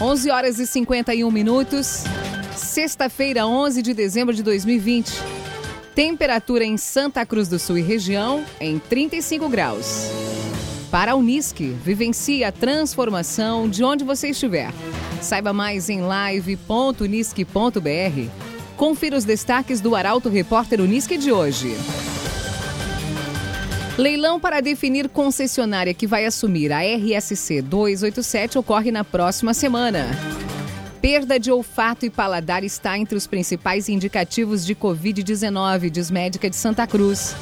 11 horas e 51 minutos. Sexta-feira, 11 de dezembro de 2020. Temperatura em Santa Cruz do Sul e região em 35 graus. Para a Unisque, vivencie a transformação de onde você estiver. Saiba mais em live.unisque.br. Confira os destaques do Arauto Repórter Unisque de hoje. Leilão para definir concessionária que vai assumir a RSC 287 ocorre na próxima semana. Perda de olfato e paladar está entre os principais indicativos de Covid-19, diz médica de Santa Cruz.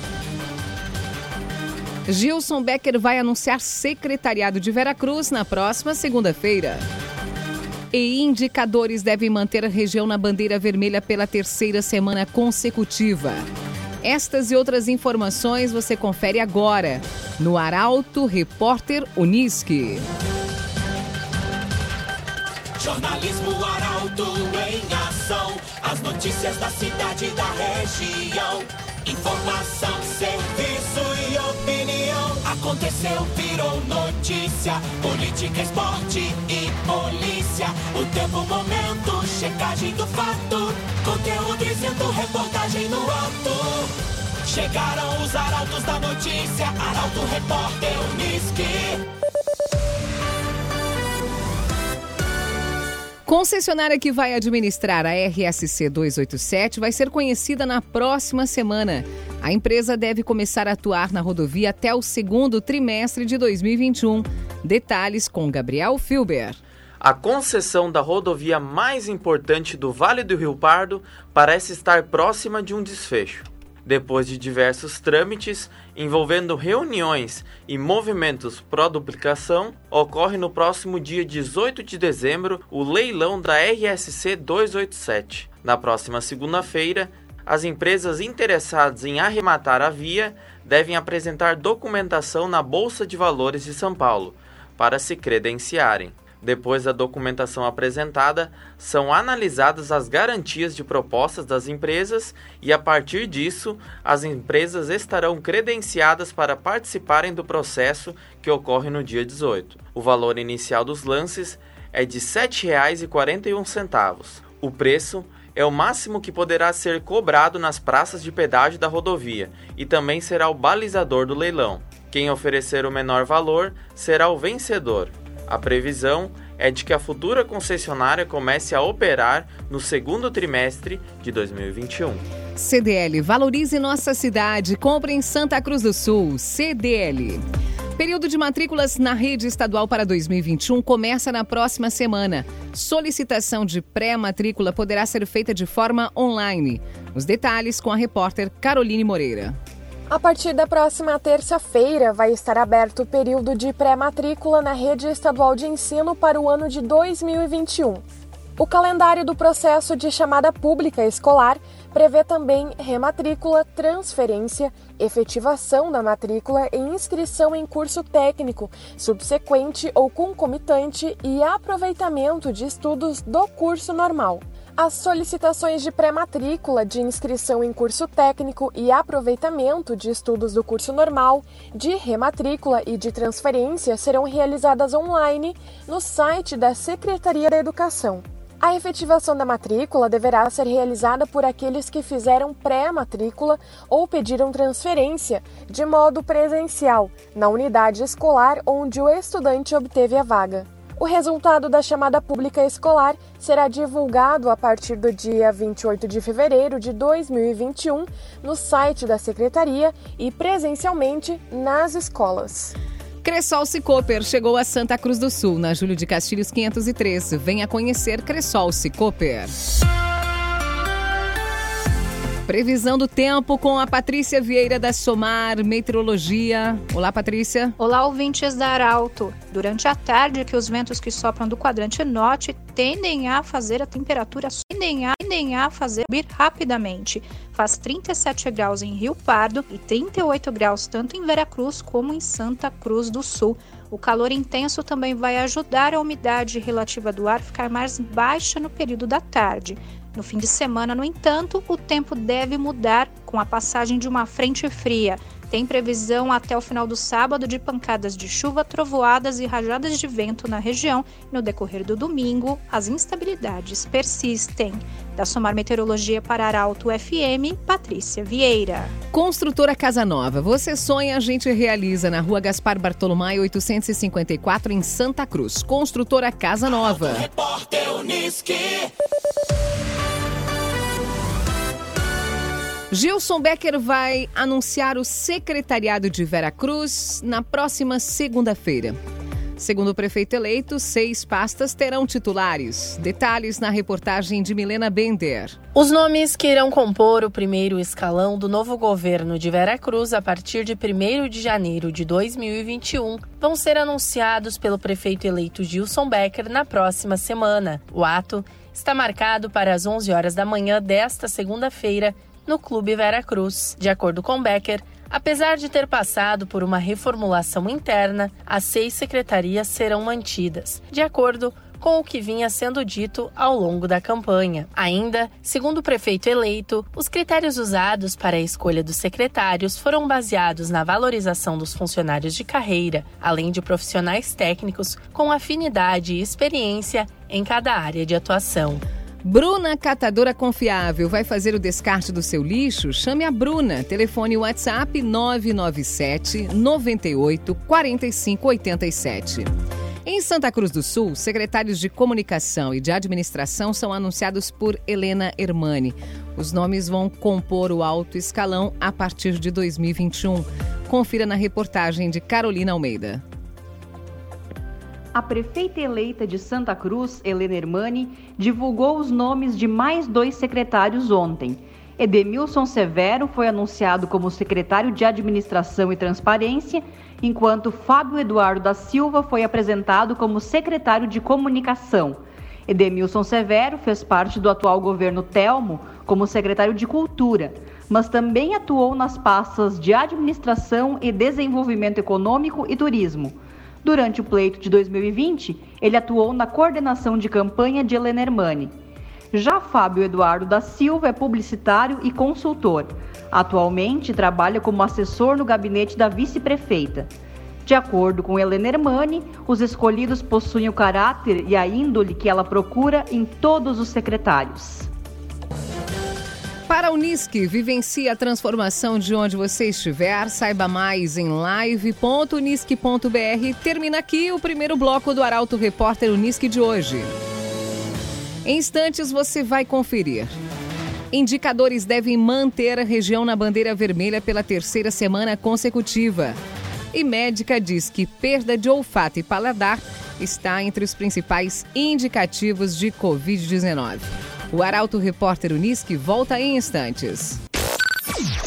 Gilson Becker vai anunciar secretariado de Veracruz na próxima segunda-feira. E indicadores devem manter a região na bandeira vermelha pela terceira semana consecutiva. Estas e outras informações você confere agora no Arauto Repórter Unisque. Jornalismo Arauto em ação. As notícias da cidade e da região. Informação, serviço e opinião. Aconteceu, virou notícia. Política, esporte e polícia. O tempo, momento, checagem do fato. Conteúdo dizendo, reportagem no ato. Chegaram os arautos da notícia. Arauto, repórter, Unisque. Concessionária que vai administrar a RSC 287 vai ser conhecida na próxima semana. A empresa deve começar a atuar na rodovia até o segundo trimestre de 2021. Detalhes com Gabriel Filber. A concessão da rodovia mais importante do Vale do Rio Pardo parece estar próxima de um desfecho. Depois de diversos trâmites envolvendo reuniões e movimentos pró-duplicação, ocorre no próximo dia 18 de dezembro o leilão da RSC 287. Na próxima segunda-feira, as empresas interessadas em arrematar a via devem apresentar documentação na Bolsa de Valores de São Paulo para se credenciarem. Depois da documentação apresentada, são analisadas as garantias de propostas das empresas e, a partir disso, as empresas estarão credenciadas para participarem do processo que ocorre no dia 18. O valor inicial dos lances é de R$ 7,41. O preço é o máximo que poderá ser cobrado nas praças de pedágio da rodovia e também será o balizador do leilão. Quem oferecer o menor valor será o vencedor. A previsão é de que a futura concessionária comece a operar no segundo trimestre de 2021. CDL Valorize Nossa Cidade. Compre em Santa Cruz do Sul. CDL. Período de matrículas na rede estadual para 2021 começa na próxima semana. Solicitação de pré-matrícula poderá ser feita de forma online. Os detalhes com a repórter Caroline Moreira. A partir da próxima terça-feira, vai estar aberto o período de pré-matrícula na rede estadual de ensino para o ano de 2021. O calendário do processo de chamada pública escolar prevê também rematrícula, transferência, efetivação da matrícula e inscrição em curso técnico, subsequente ou concomitante e aproveitamento de estudos do curso normal. As solicitações de pré-matrícula, de inscrição em curso técnico e aproveitamento de estudos do curso normal, de rematrícula e de transferência serão realizadas online no site da Secretaria da Educação. A efetivação da matrícula deverá ser realizada por aqueles que fizeram pré-matrícula ou pediram transferência de modo presencial na unidade escolar onde o estudante obteve a vaga. O resultado da chamada pública escolar será divulgado a partir do dia 28 de fevereiro de 2021 no site da Secretaria e presencialmente nas escolas. Cressol Cicoper chegou a Santa Cruz do Sul, na Júlio de Castilhos 513. Venha conhecer Cressol Cicoper. Previsão do tempo com a Patrícia Vieira da Somar Meteorologia. Olá, Patrícia. Olá, ouvintes da Arauto. Durante a tarde, que os ventos que sopram do quadrante norte tendem a fazer a temperatura tendem a, tendem a fazer subir rapidamente. Faz 37 graus em Rio Pardo e 38 graus tanto em Veracruz como em Santa Cruz do Sul. O calor intenso também vai ajudar a umidade relativa do ar ficar mais baixa no período da tarde. No fim de semana, no entanto, o tempo deve mudar com a passagem de uma frente fria. Tem previsão até o final do sábado de pancadas de chuva, trovoadas e rajadas de vento na região. No decorrer do domingo, as instabilidades persistem. Da Somar Meteorologia para Arauto FM, Patrícia Vieira. Construtora Casa Nova. Você sonha, a gente realiza na rua Gaspar Bartolomé, 854, em Santa Cruz. Construtora Casa Nova. Repórter Uniski. Gilson Becker vai anunciar o secretariado de Veracruz na próxima segunda-feira. Segundo o prefeito eleito, seis pastas terão titulares. Detalhes na reportagem de Milena Bender. Os nomes que irão compor o primeiro escalão do novo governo de Veracruz a partir de 1 de janeiro de 2021 vão ser anunciados pelo prefeito eleito Gilson Becker na próxima semana. O ato está marcado para as 11 horas da manhã desta segunda-feira no Clube Veracruz. De acordo com Becker, apesar de ter passado por uma reformulação interna, as seis secretarias serão mantidas, de acordo com o que vinha sendo dito ao longo da campanha. Ainda, segundo o prefeito eleito, os critérios usados para a escolha dos secretários foram baseados na valorização dos funcionários de carreira, além de profissionais técnicos com afinidade e experiência em cada área de atuação. Bruna Catadora Confiável vai fazer o descarte do seu lixo? Chame a Bruna. Telefone WhatsApp 997 98 45 87. Em Santa Cruz do Sul, secretários de comunicação e de administração são anunciados por Helena Hermani. Os nomes vão compor o alto escalão a partir de 2021. Confira na reportagem de Carolina Almeida. A prefeita eleita de Santa Cruz, Helena Hermani, divulgou os nomes de mais dois secretários ontem. Edemilson Severo foi anunciado como secretário de Administração e Transparência, enquanto Fábio Eduardo da Silva foi apresentado como secretário de Comunicação. Edemilson Severo fez parte do atual governo Telmo como secretário de Cultura, mas também atuou nas pastas de Administração e Desenvolvimento Econômico e Turismo. Durante o pleito de 2020, ele atuou na coordenação de campanha de Helena Hermani. Já Fábio Eduardo da Silva é publicitário e consultor. Atualmente trabalha como assessor no gabinete da vice-prefeita. De acordo com Helena Hermani, os escolhidos possuem o caráter e a índole que ela procura em todos os secretários. Para a Unisque, vivencie a transformação de onde você estiver. Saiba mais em live.unisque.br. Termina aqui o primeiro bloco do Arauto Repórter Unisque de hoje. Em instantes você vai conferir. Indicadores devem manter a região na bandeira vermelha pela terceira semana consecutiva. E médica diz que perda de olfato e paladar está entre os principais indicativos de Covid-19. O Arauto Repórter Unisque volta em instantes.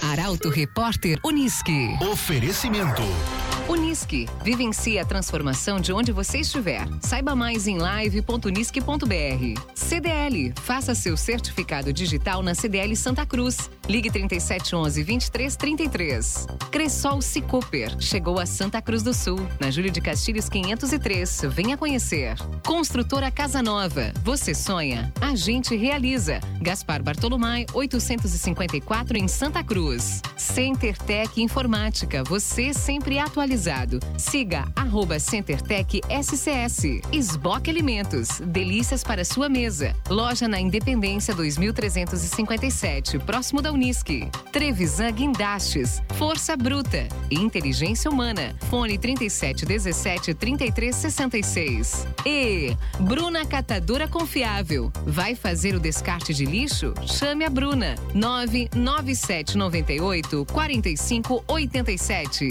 Arauto Repórter Unisque. Oferecimento. Unisque. Vivencie a transformação de onde você estiver. Saiba mais em live.unisque.br. CDL. Faça seu certificado digital na CDL Santa Cruz. Ligue 3711 2333. Cressol Cicoper. Chegou a Santa Cruz do Sul, na Júlio de Castilhos 503. Venha conhecer. Construtora Casa Nova. Você sonha, a gente realiza. Gaspar Bartolomé 854 em Santa Cruz. CenterTech Informática. Você sempre atualizado. Siga arroba CenterTech SCS. Esboque Alimentos. Delícias para sua mesa. Loja na Independência 2357, próximo da Unisque. Trevisan Guindastes. Força Bruta. Inteligência Humana. Fone 3717 3366. E Bruna Catadora Confiável. Vai fazer o descarte de lixo? Chame a Bruna. 99798 4587.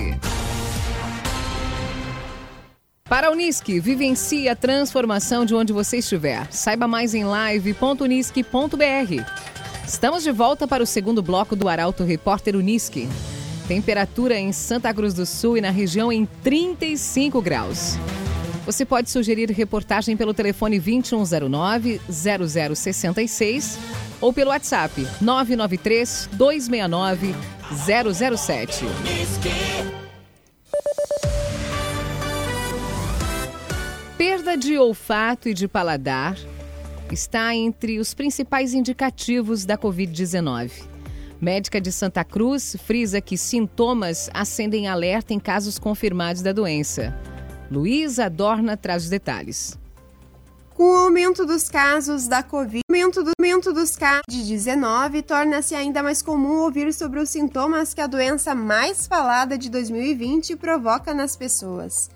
Para a Unisque, vivencie a transformação de onde você estiver. Saiba mais em live.unisque.br. Estamos de volta para o segundo bloco do Arauto Repórter Unisque. Temperatura em Santa Cruz do Sul e na região em 35 graus. Você pode sugerir reportagem pelo telefone 2109-0066 ou pelo WhatsApp 993-269-007. Perda de olfato e de paladar está entre os principais indicativos da Covid-19. Médica de Santa Cruz frisa que sintomas acendem alerta em casos confirmados da doença. Luísa Dorna traz os detalhes. Com o aumento dos casos da Covid, o aumento, do, aumento dos casos de 19, torna-se ainda mais comum ouvir sobre os sintomas que a doença mais falada de 2020 provoca nas pessoas.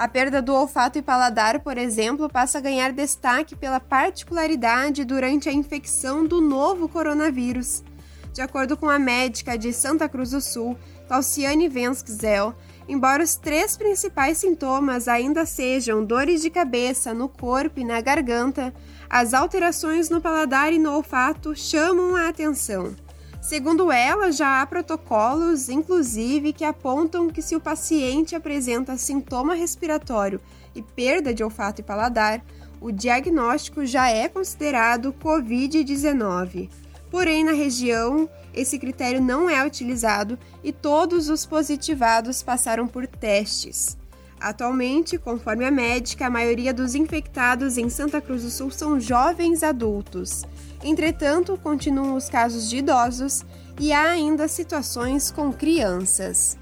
A perda do olfato e paladar, por exemplo, passa a ganhar destaque pela particularidade durante a infecção do novo coronavírus. De acordo com a médica de Santa Cruz do Sul, Calciane Venszel, embora os três principais sintomas ainda sejam dores de cabeça no corpo e na garganta, as alterações no paladar e no olfato chamam a atenção. Segundo ela, já há protocolos, inclusive, que apontam que se o paciente apresenta sintoma respiratório e perda de olfato e paladar, o diagnóstico já é considerado Covid-19. Porém, na região, esse critério não é utilizado e todos os positivados passaram por testes. Atualmente, conforme a médica, a maioria dos infectados em Santa Cruz do Sul são jovens adultos. Entretanto, continuam os casos de idosos e há ainda situações com crianças.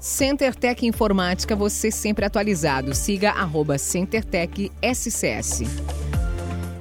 CenterTech Informática, você sempre atualizado. Siga arroba CenterTech SCS.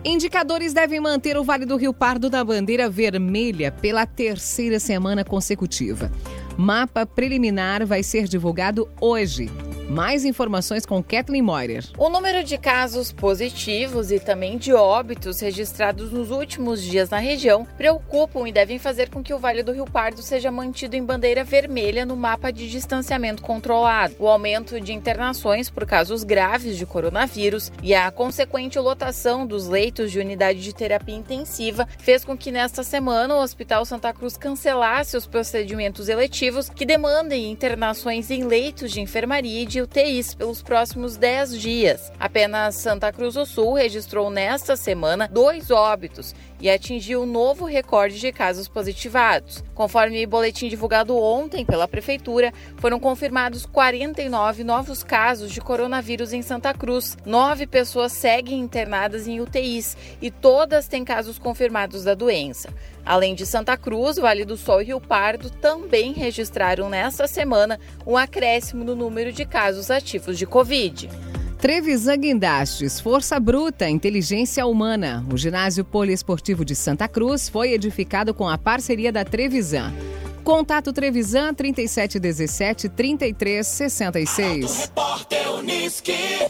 Indicadores devem manter o Vale do Rio Pardo da bandeira vermelha pela terceira semana consecutiva. Mapa preliminar vai ser divulgado hoje. Mais informações com Kathleen Moyer. O número de casos positivos e também de óbitos registrados nos últimos dias na região preocupam e devem fazer com que o Vale do Rio Pardo seja mantido em bandeira vermelha no mapa de distanciamento controlado. O aumento de internações por casos graves de coronavírus e a consequente lotação dos leitos de unidade de terapia intensiva fez com que nesta semana o Hospital Santa Cruz cancelasse os procedimentos eletivos que demandem internações em leitos de enfermaria e de UTIs pelos próximos 10 dias. Apenas Santa Cruz do Sul registrou nesta semana dois óbitos e atingiu um novo recorde de casos positivados. Conforme o boletim divulgado ontem pela Prefeitura, foram confirmados 49 novos casos de coronavírus em Santa Cruz. Nove pessoas seguem internadas em UTIs e todas têm casos confirmados da doença. Além de Santa Cruz, Vale do Sol e Rio Pardo também registraram nesta semana um acréscimo no número de casos ativos de Covid. Trevisan Guindastes, Força Bruta, Inteligência Humana. O ginásio poliesportivo de Santa Cruz foi edificado com a parceria da Trevisan. Contato Trevisan 3717 3366. Repórter Uniski.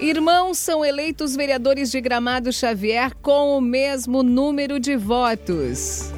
Irmãos são eleitos vereadores de Gramado Xavier com o mesmo número de votos.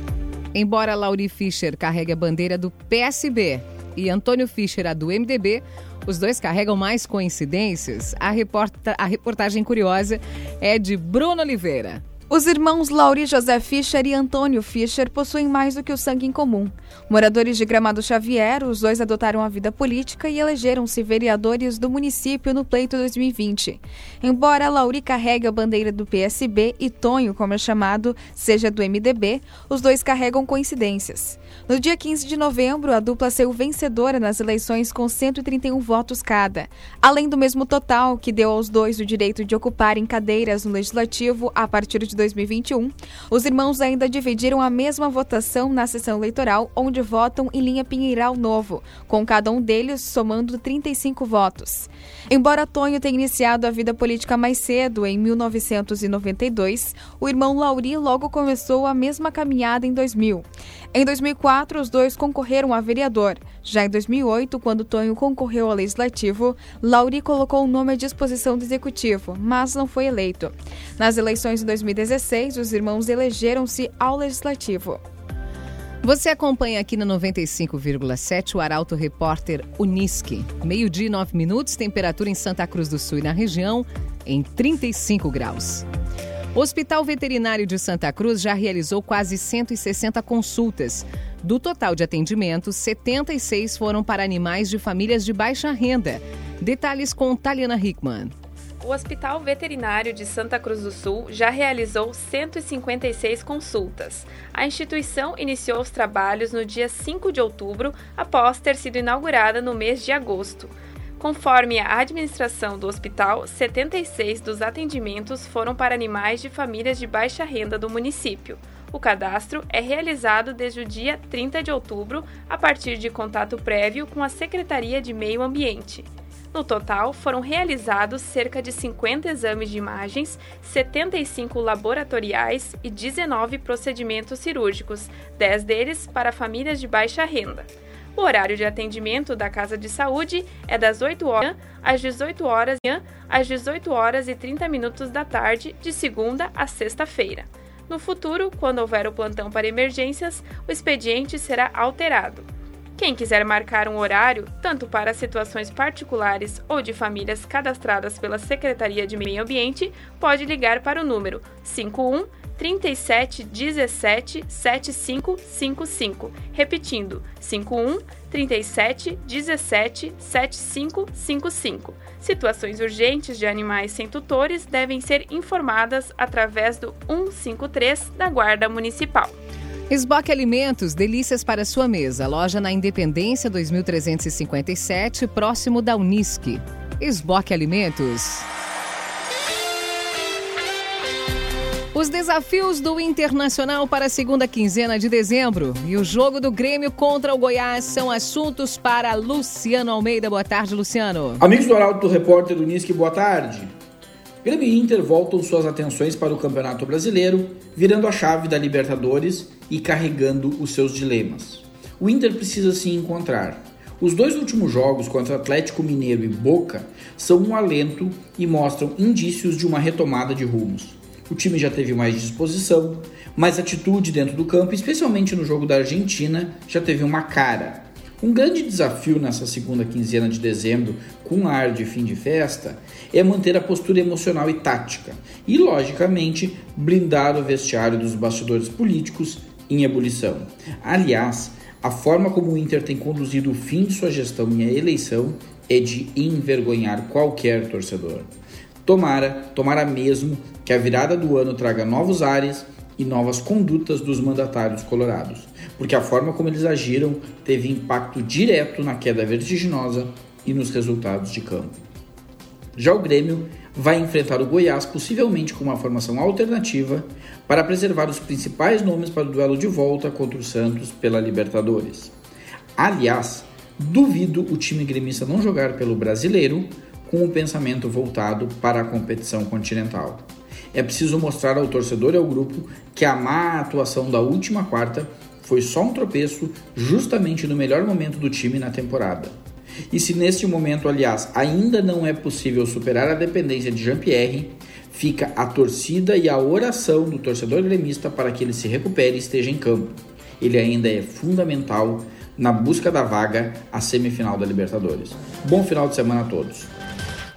Embora Lauri Fischer carregue a bandeira do PSB e Antônio Fischer a do MDB, os dois carregam mais coincidências. A, reporta a reportagem curiosa é de Bruno Oliveira. Os irmãos Lauri José Fischer e Antônio Fischer possuem mais do que o sangue em comum. Moradores de Gramado Xavier, os dois adotaram a vida política e elegeram-se vereadores do município no pleito 2020. Embora Lauri carregue a bandeira do PSB e Tonho, como é chamado, seja do MDB, os dois carregam coincidências. No dia 15 de novembro, a dupla saiu vencedora nas eleições com 131 votos cada, além do mesmo total que deu aos dois o direito de ocuparem cadeiras no Legislativo a partir de 2021. Os irmãos ainda dividiram a mesma votação na sessão eleitoral, onde votam em linha Pinheiral Novo, com cada um deles somando 35 votos. Embora Tonho tenha iniciado a vida política mais cedo, em 1992, o irmão Lauri logo começou a mesma caminhada em 2000. Em 2004, os dois concorreram a vereador. Já em 2008, quando Tonho concorreu ao legislativo, Lauri colocou o nome à disposição do executivo, mas não foi eleito. Nas eleições de 2016, os irmãos elegeram-se ao legislativo. Você acompanha aqui na 95,7 o Arauto Repórter Unisque. Meio-dia e nove minutos, temperatura em Santa Cruz do Sul e na região em 35 graus. O Hospital Veterinário de Santa Cruz já realizou quase 160 consultas. Do total de atendimentos, 76 foram para animais de famílias de baixa renda. Detalhes com Taliana Hickman. O Hospital Veterinário de Santa Cruz do Sul já realizou 156 consultas. A instituição iniciou os trabalhos no dia 5 de outubro, após ter sido inaugurada no mês de agosto. Conforme a administração do hospital, 76 dos atendimentos foram para animais de famílias de baixa renda do município. O cadastro é realizado desde o dia 30 de outubro, a partir de contato prévio com a Secretaria de Meio Ambiente. No total, foram realizados cerca de 50 exames de imagens, 75 laboratoriais e 19 procedimentos cirúrgicos, 10 deles para famílias de baixa renda. O horário de atendimento da Casa de Saúde é das 8 horas às 18 horas, às 18 horas e 30 minutos da tarde, de segunda a sexta-feira. No futuro, quando houver o plantão para emergências, o expediente será alterado. Quem quiser marcar um horário, tanto para situações particulares ou de famílias cadastradas pela Secretaria de Meio Ambiente, pode ligar para o número 51 37 17 7555. Repetindo, 51 37 17 7555. Situações urgentes de animais sem tutores devem ser informadas através do 153 da Guarda Municipal. Esboque Alimentos, delícias para sua mesa. Loja na Independência 2357, próximo da Unisque. Esboque Alimentos. Os desafios do Internacional para a segunda quinzena de dezembro e o jogo do Grêmio contra o Goiás são assuntos para Luciano Almeida. Boa tarde, Luciano. Amigos do Arauto Repórter Unisque, boa tarde. Grêmio e Inter voltam suas atenções para o Campeonato Brasileiro, virando a chave da Libertadores e carregando os seus dilemas. O Inter precisa se encontrar. Os dois últimos jogos contra Atlético Mineiro e Boca são um alento e mostram indícios de uma retomada de rumos. O time já teve mais disposição, mais atitude dentro do campo, especialmente no jogo da Argentina, já teve uma cara. Um grande desafio nessa segunda quinzena de dezembro, com ar de fim de festa, é manter a postura emocional e tática, e, logicamente, blindar o vestiário dos bastidores políticos em ebulição. Aliás, a forma como o Inter tem conduzido o fim de sua gestão e a eleição é de envergonhar qualquer torcedor. Tomara, tomara mesmo que a virada do ano traga novos ares e novas condutas dos mandatários colorados, porque a forma como eles agiram teve impacto direto na queda vertiginosa e nos resultados de campo. Já o Grêmio vai enfrentar o Goiás possivelmente com uma formação alternativa para preservar os principais nomes para o duelo de volta contra o Santos pela Libertadores. Aliás, duvido o time gremista não jogar pelo Brasileiro com o pensamento voltado para a competição continental. É preciso mostrar ao torcedor e ao grupo que a má atuação da última quarta foi só um tropeço justamente no melhor momento do time na temporada. E se neste momento, aliás, ainda não é possível superar a dependência de Jean-Pierre, fica a torcida e a oração do torcedor gremista para que ele se recupere e esteja em campo. Ele ainda é fundamental na busca da vaga à semifinal da Libertadores. Bom final de semana a todos.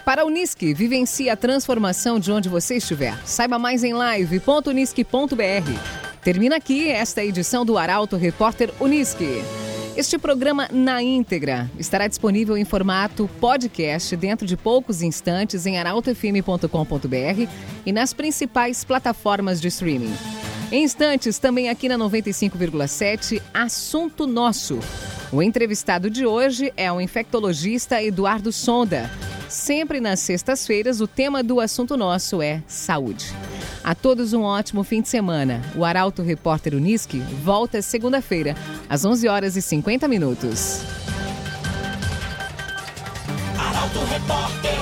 Para a Unisque, vivencie a transformação de onde você estiver. Saiba mais em live.unisque.br. Termina aqui esta edição do Arauto Repórter Unisque. Este programa na íntegra estará disponível em formato podcast dentro de poucos instantes em arautofm.com.br e nas principais plataformas de streaming. Em instantes, também aqui na 95,7, Assunto Nosso. O entrevistado de hoje é o infectologista Eduardo Sonda. Sempre nas sextas-feiras, o tema do assunto nosso é saúde. A todos um ótimo fim de semana. O Arauto Repórter Uniski volta segunda-feira, às 11 horas e 50 minutos. Arauto Repórter.